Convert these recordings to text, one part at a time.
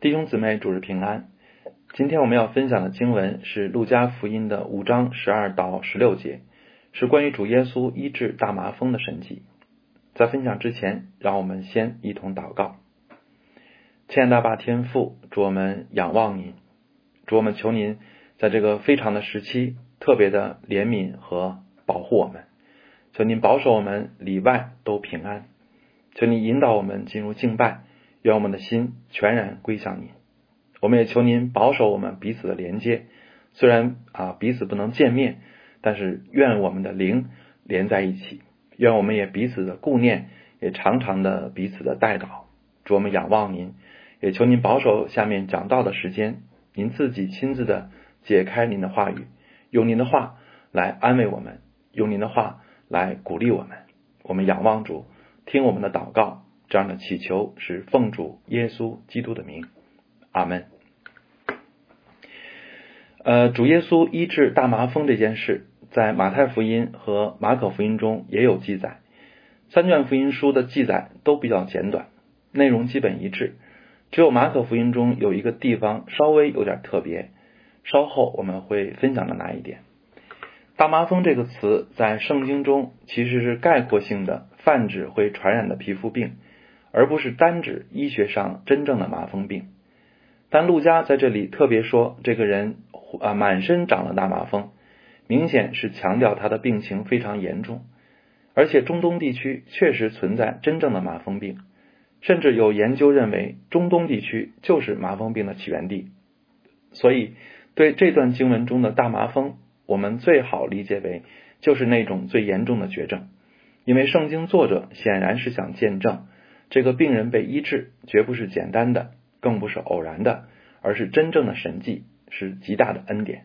弟兄姊妹，主日平安。今天我们要分享的经文是《路加福音》的五章十二到十六节，是关于主耶稣医治大麻风的神迹。在分享之前，让我们先一同祷告。亲爱的爸天父，主我们仰望您，主我们求您在这个非常的时期特别的怜悯和保护我们，求您保守我们里外都平安，求您引导我们进入敬拜。愿我们的心全然归向您，我们也求您保守我们彼此的连接。虽然啊彼此不能见面，但是愿我们的灵连在一起。愿我们也彼此的顾念，也常常的彼此的带导。祝我们仰望您，也求您保守下面讲道的时间，您自己亲自的解开您的话语，用您的话来安慰我们，用您的话来鼓励我们。我们仰望主，听我们的祷告。这样的祈求是奉主耶稣基督的名，阿门。呃，主耶稣医治大麻风这件事，在马太福音和马可福音中也有记载。三卷福音书的记载都比较简短，内容基本一致。只有马可福音中有一个地方稍微有点特别，稍后我们会分享到哪一点。大麻风这个词在圣经中其实是概括性的，泛指会传染的皮肤病。而不是单指医学上真正的麻风病，但陆家在这里特别说这个人啊满身长了大麻风，明显是强调他的病情非常严重，而且中东地区确实存在真正的麻风病，甚至有研究认为中东地区就是麻风病的起源地，所以对这段经文中的大麻风，我们最好理解为就是那种最严重的绝症，因为圣经作者显然是想见证。这个病人被医治，绝不是简单的，更不是偶然的，而是真正的神迹，是极大的恩典。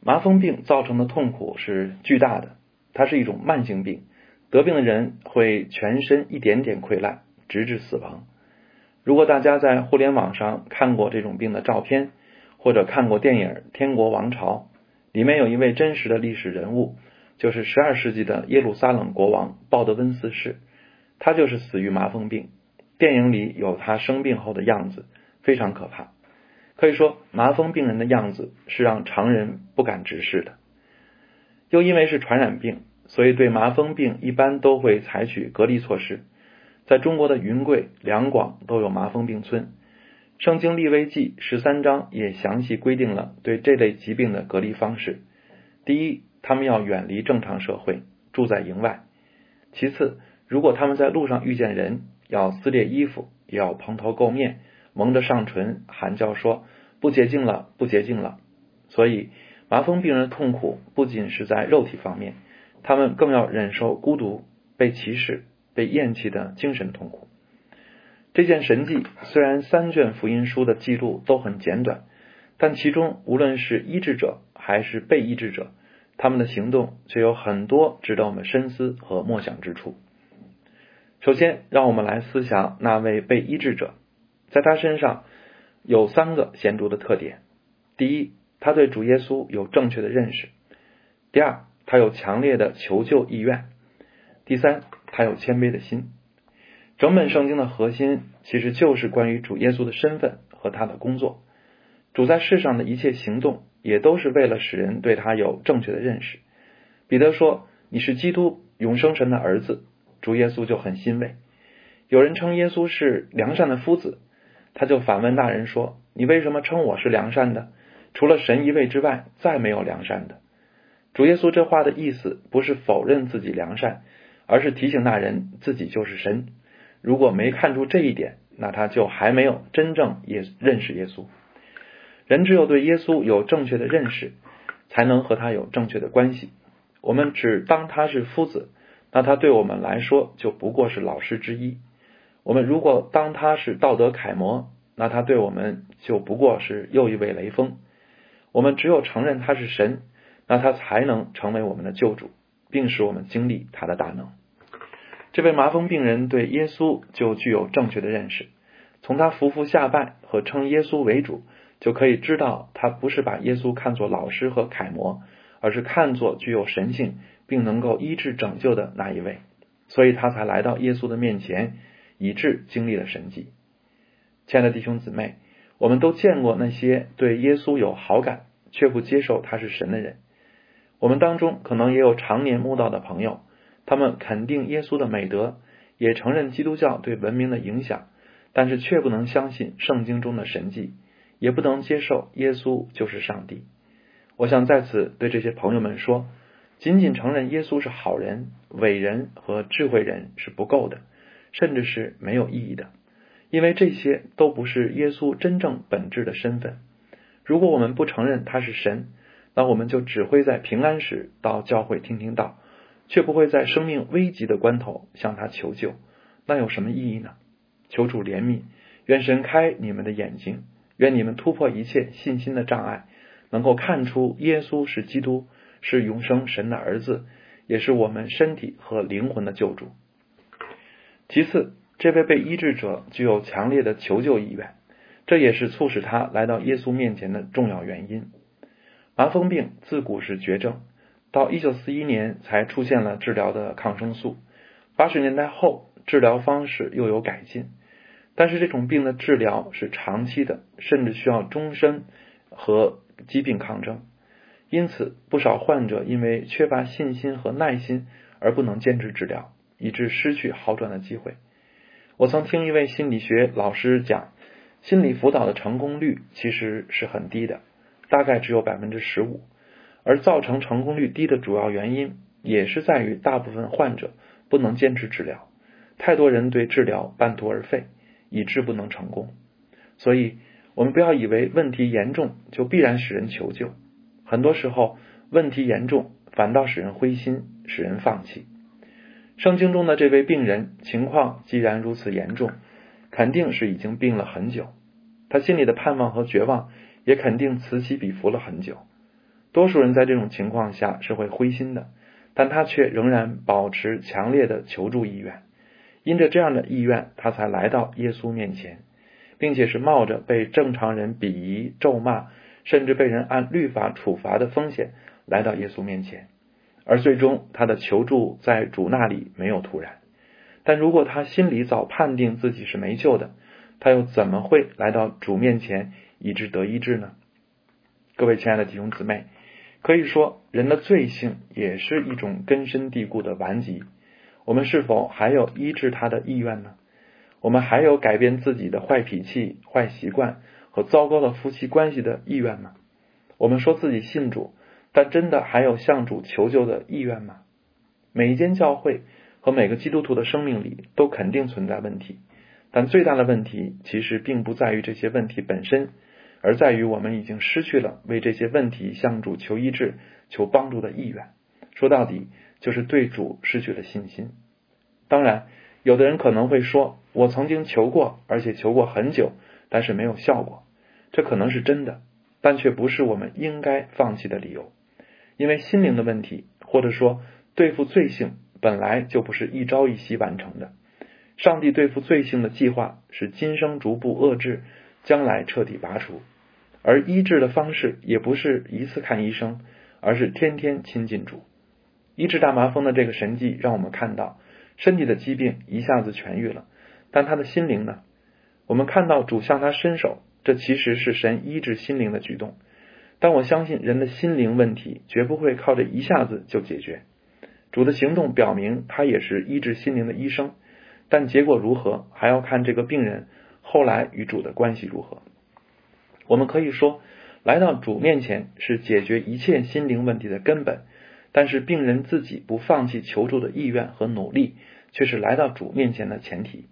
麻风病造成的痛苦是巨大的，它是一种慢性病，得病的人会全身一点点溃烂，直至死亡。如果大家在互联网上看过这种病的照片，或者看过电影《天国王朝》，里面有一位真实的历史人物，就是十二世纪的耶路撒冷国王鲍德温四世。他就是死于麻风病，电影里有他生病后的样子，非常可怕。可以说，麻风病人的样子是让常人不敢直视的。又因为是传染病，所以对麻风病一般都会采取隔离措施。在中国的云贵、两广都有麻风病村，圣经立威记十三章也详细规定了对这类疾病的隔离方式。第一，他们要远离正常社会，住在营外；其次，如果他们在路上遇见人，要撕裂衣服，也要蓬头垢面，蒙着上唇，喊叫说：“不洁净了，不洁净了。”所以，麻风病人的痛苦不仅是在肉体方面，他们更要忍受孤独、被歧视、被厌弃的精神痛苦。这件神迹虽然三卷福音书的记录都很简短，但其中无论是医治者还是被医治者，他们的行动却有很多值得我们深思和默想之处。首先，让我们来思想那位被医治者，在他身上有三个显著的特点：第一，他对主耶稣有正确的认识；第二，他有强烈的求救意愿；第三，他有谦卑的心。整本圣经的核心其实就是关于主耶稣的身份和他的工作。主在世上的一切行动，也都是为了使人对他有正确的认识。彼得说：“你是基督，永生神的儿子。”主耶稣就很欣慰。有人称耶稣是良善的夫子，他就反问那人说：“你为什么称我是良善的？除了神一位之外，再没有良善的。”主耶稣这话的意思不是否认自己良善，而是提醒那人自己就是神。如果没看出这一点，那他就还没有真正也认识耶稣。人只有对耶稣有正确的认识，才能和他有正确的关系。我们只当他是夫子。那他对我们来说就不过是老师之一。我们如果当他是道德楷模，那他对我们就不过是又一位雷锋。我们只有承认他是神，那他才能成为我们的救主，并使我们经历他的大能。这位麻风病人对耶稣就具有正确的认识，从他伏伏下拜和称耶稣为主，就可以知道他不是把耶稣看作老师和楷模，而是看作具有神性。并能够医治拯救的那一位，所以他才来到耶稣的面前，以致经历了神迹。亲爱的弟兄姊妹，我们都见过那些对耶稣有好感却不接受他是神的人。我们当中可能也有常年慕道的朋友，他们肯定耶稣的美德，也承认基督教对文明的影响，但是却不能相信圣经中的神迹，也不能接受耶稣就是上帝。我想在此对这些朋友们说，仅仅承认耶稣是好人、伟人和智慧人是不够的，甚至是没有意义的，因为这些都不是耶稣真正本质的身份。如果我们不承认他是神，那我们就只会在平安时到教会听听道，却不会在生命危急的关头向他求救，那有什么意义呢？求主怜悯，愿神开你们的眼睛，愿你们突破一切信心的障碍。能够看出耶稣是基督，是永生神的儿子，也是我们身体和灵魂的救主。其次，这位被医治者具有强烈的求救意愿，这也是促使他来到耶稣面前的重要原因。麻风病自古是绝症，到一九四一年才出现了治疗的抗生素。八十年代后，治疗方式又有改进，但是这种病的治疗是长期的，甚至需要终身和。疾病抗争，因此不少患者因为缺乏信心和耐心而不能坚持治疗，以致失去好转的机会。我曾听一位心理学老师讲，心理辅导的成功率其实是很低的，大概只有百分之十五。而造成成功率低的主要原因，也是在于大部分患者不能坚持治疗，太多人对治疗半途而废，以致不能成功。所以。我们不要以为问题严重就必然使人求救，很多时候问题严重反倒使人灰心，使人放弃。圣经中的这位病人情况既然如此严重，肯定是已经病了很久，他心里的盼望和绝望也肯定此起彼伏了很久。多数人在这种情况下是会灰心的，但他却仍然保持强烈的求助意愿，因着这样的意愿，他才来到耶稣面前。并且是冒着被正常人鄙夷、咒骂，甚至被人按律法处罚的风险来到耶稣面前，而最终他的求助在主那里没有突然。但如果他心里早判定自己是没救的，他又怎么会来到主面前以致得医治呢？各位亲爱的弟兄姊妹，可以说人的罪性也是一种根深蒂固的顽疾，我们是否还有医治他的意愿呢？我们还有改变自己的坏脾气、坏习惯和糟糕的夫妻关系的意愿吗？我们说自己信主，但真的还有向主求救的意愿吗？每一间教会和每个基督徒的生命里都肯定存在问题，但最大的问题其实并不在于这些问题本身，而在于我们已经失去了为这些问题向主求医治、求帮助的意愿。说到底，就是对主失去了信心。当然。有的人可能会说：“我曾经求过，而且求过很久，但是没有效果。”这可能是真的，但却不是我们应该放弃的理由。因为心灵的问题，或者说对付罪性，本来就不是一朝一夕完成的。上帝对付罪性的计划是今生逐步遏制，将来彻底拔除。而医治的方式也不是一次看医生，而是天天亲近主。医治大麻风的这个神迹，让我们看到。身体的疾病一下子痊愈了，但他的心灵呢？我们看到主向他伸手，这其实是神医治心灵的举动。但我相信人的心灵问题绝不会靠着一下子就解决。主的行动表明他也是医治心灵的医生，但结果如何还要看这个病人后来与主的关系如何。我们可以说，来到主面前是解决一切心灵问题的根本。但是病人自己不放弃求助的意愿和努力，却是来到主面前的前提。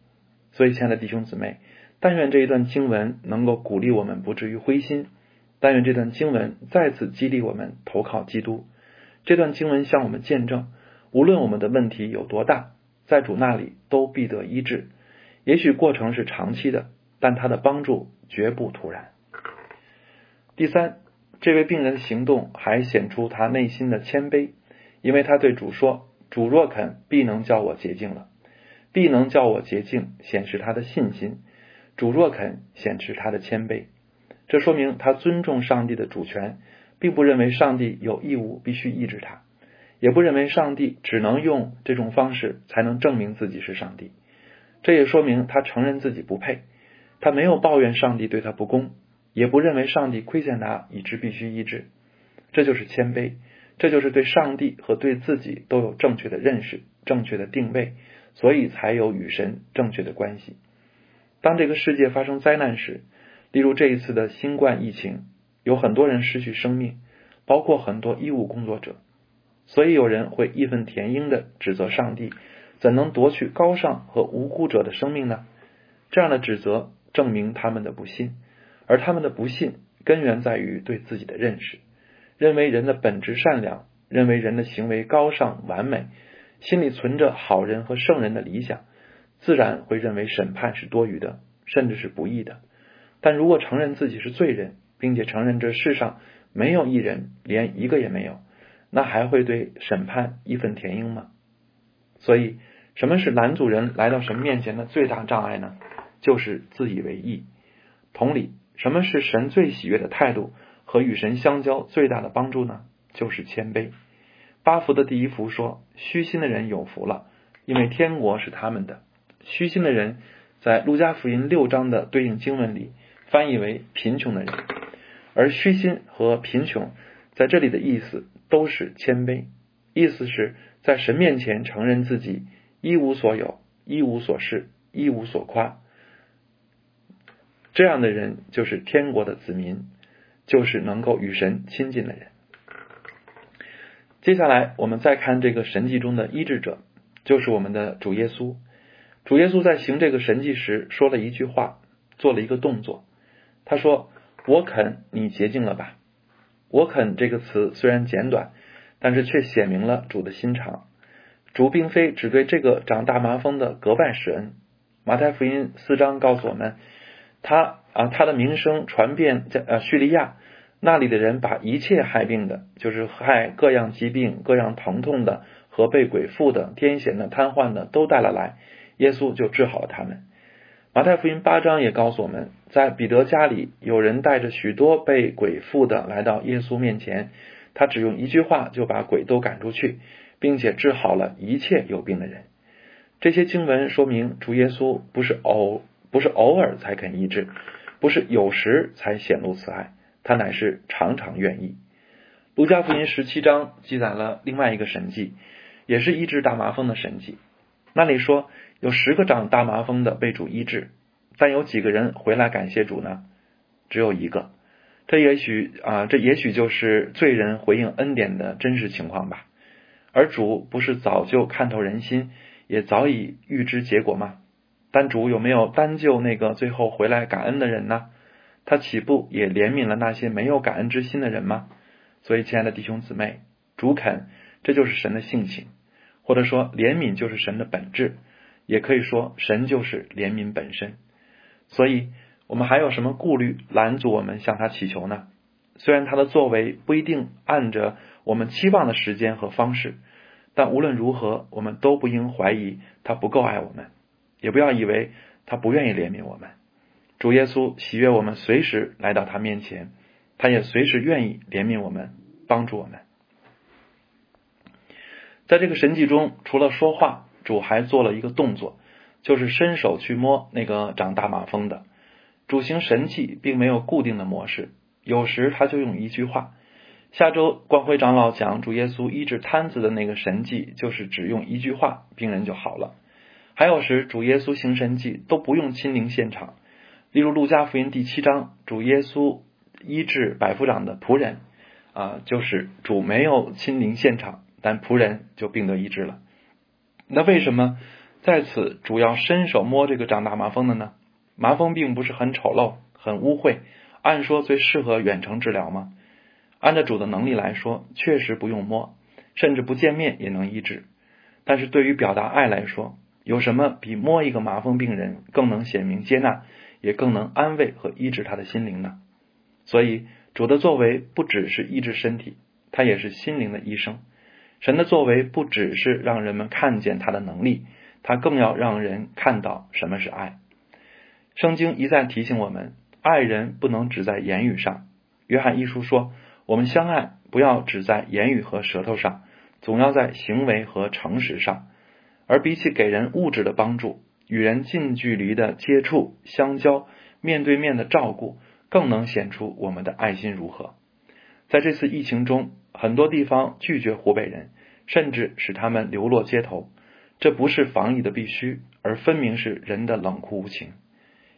所以，亲爱的弟兄姊妹，但愿这一段经文能够鼓励我们不至于灰心；但愿这段经文再次激励我们投靠基督。这段经文向我们见证，无论我们的问题有多大，在主那里都必得医治。也许过程是长期的，但他的帮助绝不突然。第三。这位病人的行动还显出他内心的谦卑，因为他对主说：“主若肯，必能叫我洁净了，必能叫我洁净。”显示他的信心。主若肯，显示他的谦卑。这说明他尊重上帝的主权，并不认为上帝有义务必须医治他，也不认为上帝只能用这种方式才能证明自己是上帝。这也说明他承认自己不配。他没有抱怨上帝对他不公，也不认为上帝亏欠他以致必须医治。这就是谦卑，这就是对上帝和对自己都有正确的认识、正确的定位，所以才有与神正确的关系。当这个世界发生灾难时，例如这一次的新冠疫情，有很多人失去生命，包括很多医务工作者。所以有人会义愤填膺的指责上帝，怎能夺去高尚和无辜者的生命呢？这样的指责证明他们的不信，而他们的不信根源在于对自己的认识，认为人的本质善良，认为人的行为高尚完美，心里存着好人和圣人的理想，自然会认为审判是多余的，甚至是不义的。但如果承认自己是罪人，并且承认这世上没有一人，连一个也没有。那还会对审判义愤填膺吗？所以，什么是男主人来到神面前的最大障碍呢？就是自以为意。同理，什么是神最喜悦的态度和与神相交最大的帮助呢？就是谦卑。八福的第一福说：“虚心的人有福了，因为天国是他们的。”虚心的人在路加福音六章的对应经文里翻译为贫穷的人，而虚心和贫穷在这里的意思。都是谦卑，意思是在神面前承认自己一无所有、一无所事、一无所夸。这样的人就是天国的子民，就是能够与神亲近的人。接下来，我们再看这个神迹中的医治者，就是我们的主耶稣。主耶稣在行这个神迹时说了一句话，做了一个动作。他说：“我肯你洁净了吧。”我肯这个词虽然简短，但是却写明了主的心肠。主并非只对这个长大麻风的格外施恩。马太福音四章告诉我们，他啊，他的名声传遍在呃叙利亚，那里的人把一切害病的，就是害各样疾病、各样疼痛的和被鬼附的、癫痫的、瘫痪的都带了来，耶稣就治好了他们。马太福音八章也告诉我们，在彼得家里，有人带着许多被鬼附的来到耶稣面前，他只用一句话就把鬼都赶出去，并且治好了一切有病的人。这些经文说明，主耶稣不是偶不是偶尔才肯医治，不是有时才显露慈爱，他乃是常常愿意。路加福音十七章记载了另外一个神迹，也是医治大麻风的神迹。那里说。有十个长大麻风的被主医治，但有几个人回来感谢主呢？只有一个。这也许啊，这也许就是罪人回应恩典的真实情况吧。而主不是早就看透人心，也早已预知结果吗？但主有没有单救那个最后回来感恩的人呢？他岂不也怜悯了那些没有感恩之心的人吗？所以，亲爱的弟兄姊妹，主肯，这就是神的性情，或者说怜悯就是神的本质。也可以说，神就是怜悯本身，所以我们还有什么顾虑拦阻我们向他祈求呢？虽然他的作为不一定按着我们期望的时间和方式，但无论如何，我们都不应怀疑他不够爱我们，也不要以为他不愿意怜悯我们。主耶稣喜悦我们随时来到他面前，他也随时愿意怜悯我们，帮助我们。在这个神迹中，除了说话。主还做了一个动作，就是伸手去摸那个长大马蜂的。主行神迹并没有固定的模式，有时他就用一句话。下周光辉长老讲主耶稣医治瘫子的那个神迹，就是只用一句话，病人就好了。还有时主耶稣行神迹都不用亲临现场，例如路加福音第七章，主耶稣医治百夫长的仆人，啊，就是主没有亲临现场，但仆人就病得医治了。那为什么在此主要伸手摸这个长大麻风的呢？麻风病不是很丑陋、很污秽，按说最适合远程治疗吗？按照主的能力来说，确实不用摸，甚至不见面也能医治。但是对于表达爱来说，有什么比摸一个麻风病人更能显明接纳，也更能安慰和医治他的心灵呢？所以主的作为不只是医治身体，他也是心灵的医生。神的作为不只是让人们看见他的能力，他更要让人看到什么是爱。圣经一再提醒我们，爱人不能只在言语上。约翰一书说，我们相爱不要只在言语和舌头上，总要在行为和诚实上。而比起给人物质的帮助，与人近距离的接触相交，面对面的照顾，更能显出我们的爱心如何。在这次疫情中，很多地方拒绝湖北人，甚至使他们流落街头。这不是防疫的必须，而分明是人的冷酷无情。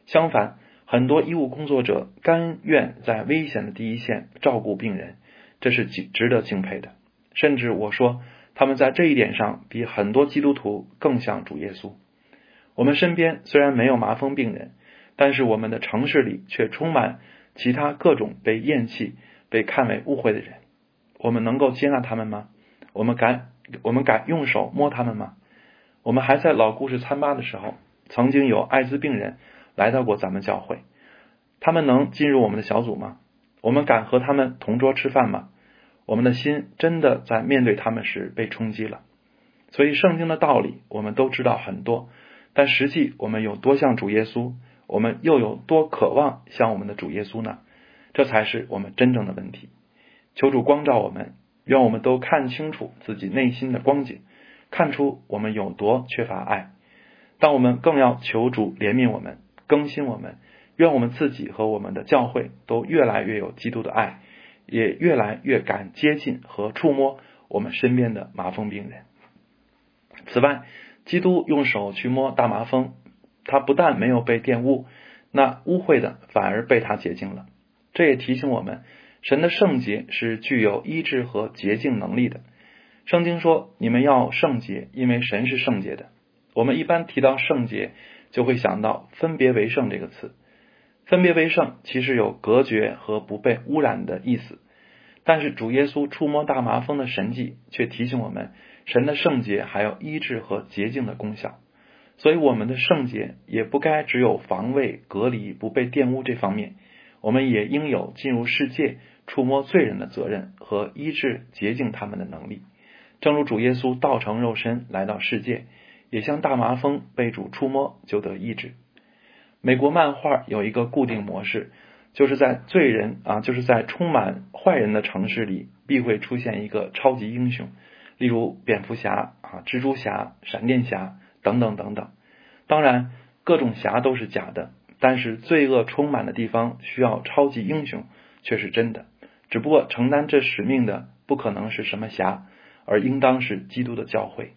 相反，很多医务工作者甘愿在危险的第一线照顾病人，这是值值得敬佩的。甚至我说，他们在这一点上比很多基督徒更像主耶稣。我们身边虽然没有麻风病人，但是我们的城市里却充满其他各种被厌弃、被看为误会的人。我们能够接纳他们吗？我们敢我们敢用手摸他们吗？我们还在老故事参巴的时候，曾经有艾滋病人来到过咱们教会，他们能进入我们的小组吗？我们敢和他们同桌吃饭吗？我们的心真的在面对他们时被冲击了。所以圣经的道理我们都知道很多，但实际我们有多像主耶稣，我们又有多渴望像我们的主耶稣呢？这才是我们真正的问题。求主光照我们，愿我们都看清楚自己内心的光景。看出我们有多缺乏爱，但我们更要求主怜悯我们，更新我们，愿我们自己和我们的教会都越来越有基督的爱，也越来越敢接近和触摸我们身边的麻风病人。此外，基督用手去摸大麻风，他不但没有被玷污，那污秽的反而被他洁净了。这也提醒我们，神的圣洁是具有医治和洁净能力的。圣经说：“你们要圣洁，因为神是圣洁的。”我们一般提到圣洁，就会想到“分别为圣”这个词。分别为圣其实有隔绝和不被污染的意思，但是主耶稣触摸大麻风的神迹，却提醒我们，神的圣洁还有医治和洁净的功效。所以，我们的圣洁也不该只有防卫、隔离、不被玷污这方面，我们也应有进入世界、触摸罪人的责任和医治、洁净他们的能力。正如主耶稣道成肉身来到世界，也像大麻风被主触摸就得医治。美国漫画有一个固定模式，就是在罪人啊，就是在充满坏人的城市里，必会出现一个超级英雄，例如蝙蝠侠啊、蜘蛛侠、闪电侠等等等等。当然，各种侠都是假的，但是罪恶充满的地方需要超级英雄却是真的。只不过承担这使命的不可能是什么侠。而应当是基督的教会，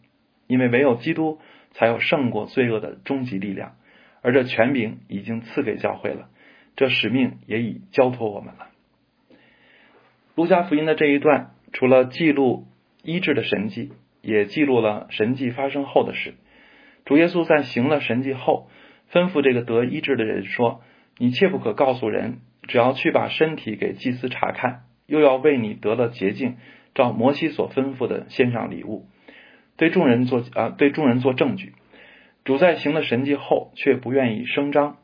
因为唯有基督才有胜过罪恶的终极力量，而这权柄已经赐给教会了，这使命也已交托我们了。路加福音的这一段，除了记录医治的神迹，也记录了神迹发生后的事。主耶稣在行了神迹后，吩咐这个得医治的人说：“你切不可告诉人，只要去把身体给祭司查看，又要为你得了洁净。”照摩西所吩咐的献上礼物，对众人做啊，对众人做证据。主在行了神迹后，却不愿意声张。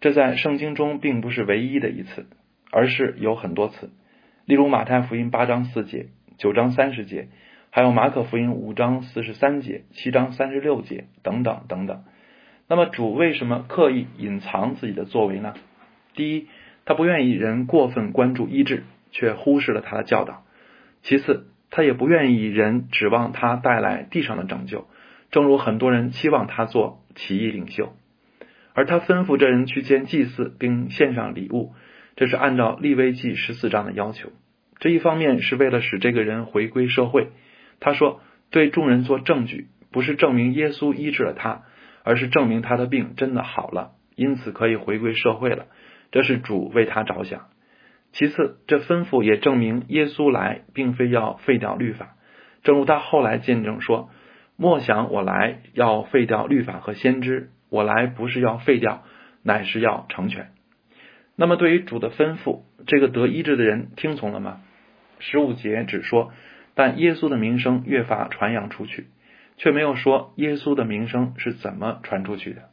这在圣经中并不是唯一的一次，而是有很多次。例如马太福音八章四节、九章三十节，还有马可福音五章四十三节、七章三十六节等等等等。那么主为什么刻意隐藏自己的作为呢？第一，他不愿意人过分关注医治，却忽视了他的教导。其次，他也不愿意人指望他带来地上的拯救，正如很多人期望他做起义领袖。而他吩咐这人去见祭祀，并献上礼物，这是按照利未记十四章的要求。这一方面是为了使这个人回归社会。他说，对众人做证据，不是证明耶稣医治了他，而是证明他的病真的好了，因此可以回归社会了。这是主为他着想。其次，这吩咐也证明耶稣来并非要废掉律法，正如他后来见证说：“莫想我来要废掉律法和先知，我来不是要废掉，乃是要成全。”那么，对于主的吩咐，这个得医治的人听从了吗？十五节只说，但耶稣的名声越发传扬出去，却没有说耶稣的名声是怎么传出去的。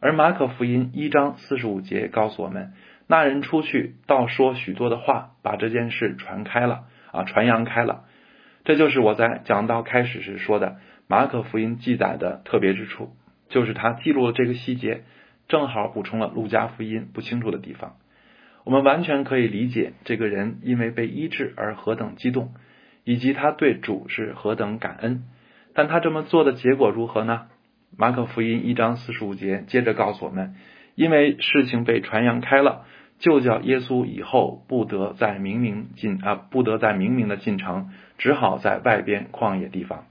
而马可福音一章四十五节告诉我们。那人出去，倒说许多的话，把这件事传开了啊，传扬开了。这就是我在讲到开始时说的马可福音记载的特别之处，就是他记录了这个细节，正好补充了路加福音不清楚的地方。我们完全可以理解这个人因为被医治而何等激动，以及他对主是何等感恩。但他这么做的结果如何呢？马可福音一章四十五节接着告诉我们。因为事情被传扬开了，就叫耶稣以后不得再明明进啊，不得再明明的进城，只好在外边旷野地方。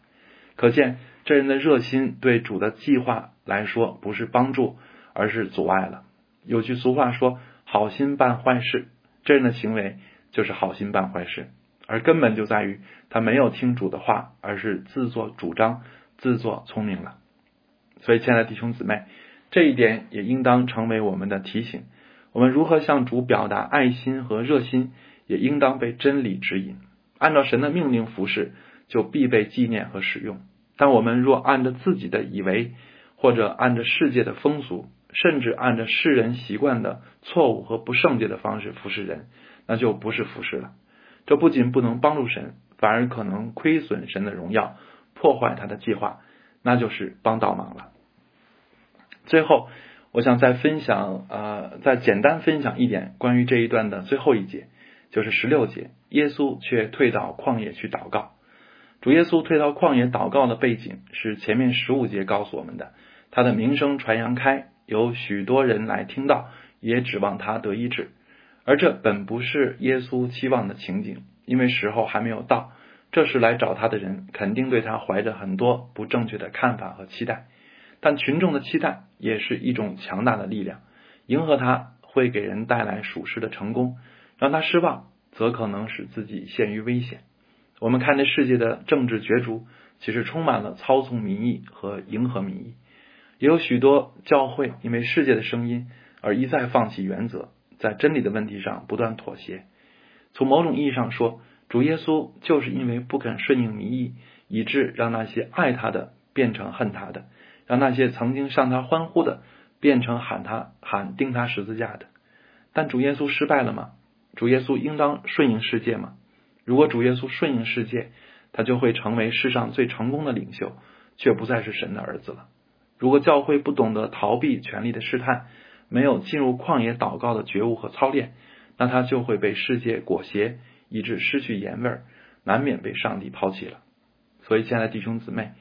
可见这人的热心对主的计划来说不是帮助，而是阻碍了。有句俗话说：“好心办坏事。”这人的行为就是好心办坏事，而根本就在于他没有听主的话，而是自作主张、自作聪明了。所以，亲爱的弟兄姊妹，这一点也应当成为我们的提醒。我们如何向主表达爱心和热心，也应当被真理指引。按照神的命令服侍，就必被纪念和使用。但我们若按着自己的以为，或者按着世界的风俗，甚至按着世人习惯的错误和不圣洁的方式服侍人，那就不是服侍了。这不仅不能帮助神，反而可能亏损神的荣耀，破坏他的计划，那就是帮倒忙了。最后，我想再分享，呃，再简单分享一点关于这一段的最后一节，就是十六节，耶稣却退到旷野去祷告。主耶稣退到旷野祷告的背景是前面十五节告诉我们的，他的名声传扬开。有许多人来听到，也指望他得医治，而这本不是耶稣期望的情景，因为时候还没有到。这时来找他的人，肯定对他怀着很多不正确的看法和期待。但群众的期待也是一种强大的力量，迎合他会给人带来属实的成功，让他失望，则可能使自己陷于危险。我们看这世界的政治角逐，其实充满了操纵民意和迎合民意。也有许多教会因为世界的声音而一再放弃原则，在真理的问题上不断妥协。从某种意义上说，主耶稣就是因为不肯顺应民意，以致让那些爱他的变成恨他的，让那些曾经向他欢呼的变成喊他喊钉他十字架的。但主耶稣失败了吗？主耶稣应当顺应世界吗？如果主耶稣顺应世界，他就会成为世上最成功的领袖，却不再是神的儿子了。如果教会不懂得逃避权力的试探，没有进入旷野祷告的觉悟和操练，那他就会被世界裹挟，以致失去盐味儿，难免被上帝抛弃了。所以，亲爱的弟兄姊妹，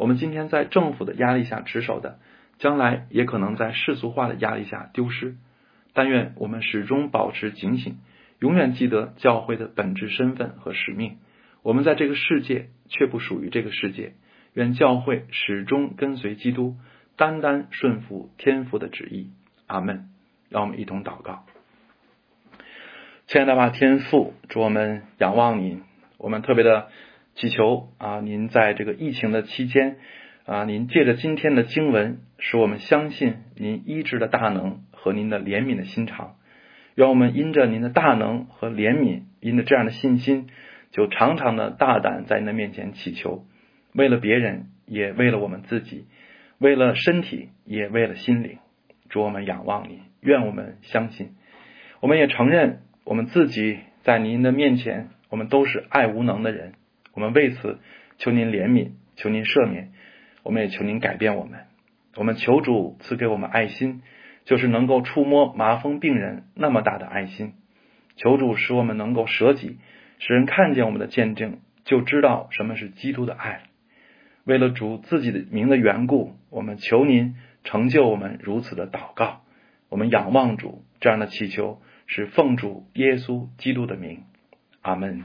我们今天在政府的压力下持守的，将来也可能在世俗化的压力下丢失。但愿我们始终保持警醒，永远记得教会的本质身份和使命。我们在这个世界，却不属于这个世界。愿教会始终跟随基督，单单顺服天父的旨意。阿门。让我们一同祷告。亲爱的吧天父，祝我们仰望您。我们特别的祈求啊，您在这个疫情的期间啊，您借着今天的经文，使我们相信您医治的大能和您的怜悯的心肠。愿我们因着您的大能和怜悯，因着这样的信心，就常常的大胆在您的面前祈求。为了别人，也为了我们自己；为了身体，也为了心灵。主，我们仰望你，愿我们相信。我们也承认，我们自己在您的面前，我们都是爱无能的人。我们为此求您怜悯，求您赦免。我们也求您改变我们。我们求主赐给我们爱心，就是能够触摸麻风病人那么大的爱心。求主使我们能够舍己，使人看见我们的见证，就知道什么是基督的爱。为了主自己的名的缘故，我们求您成就我们如此的祷告。我们仰望主这样的祈求，是奉主耶稣基督的名。阿门。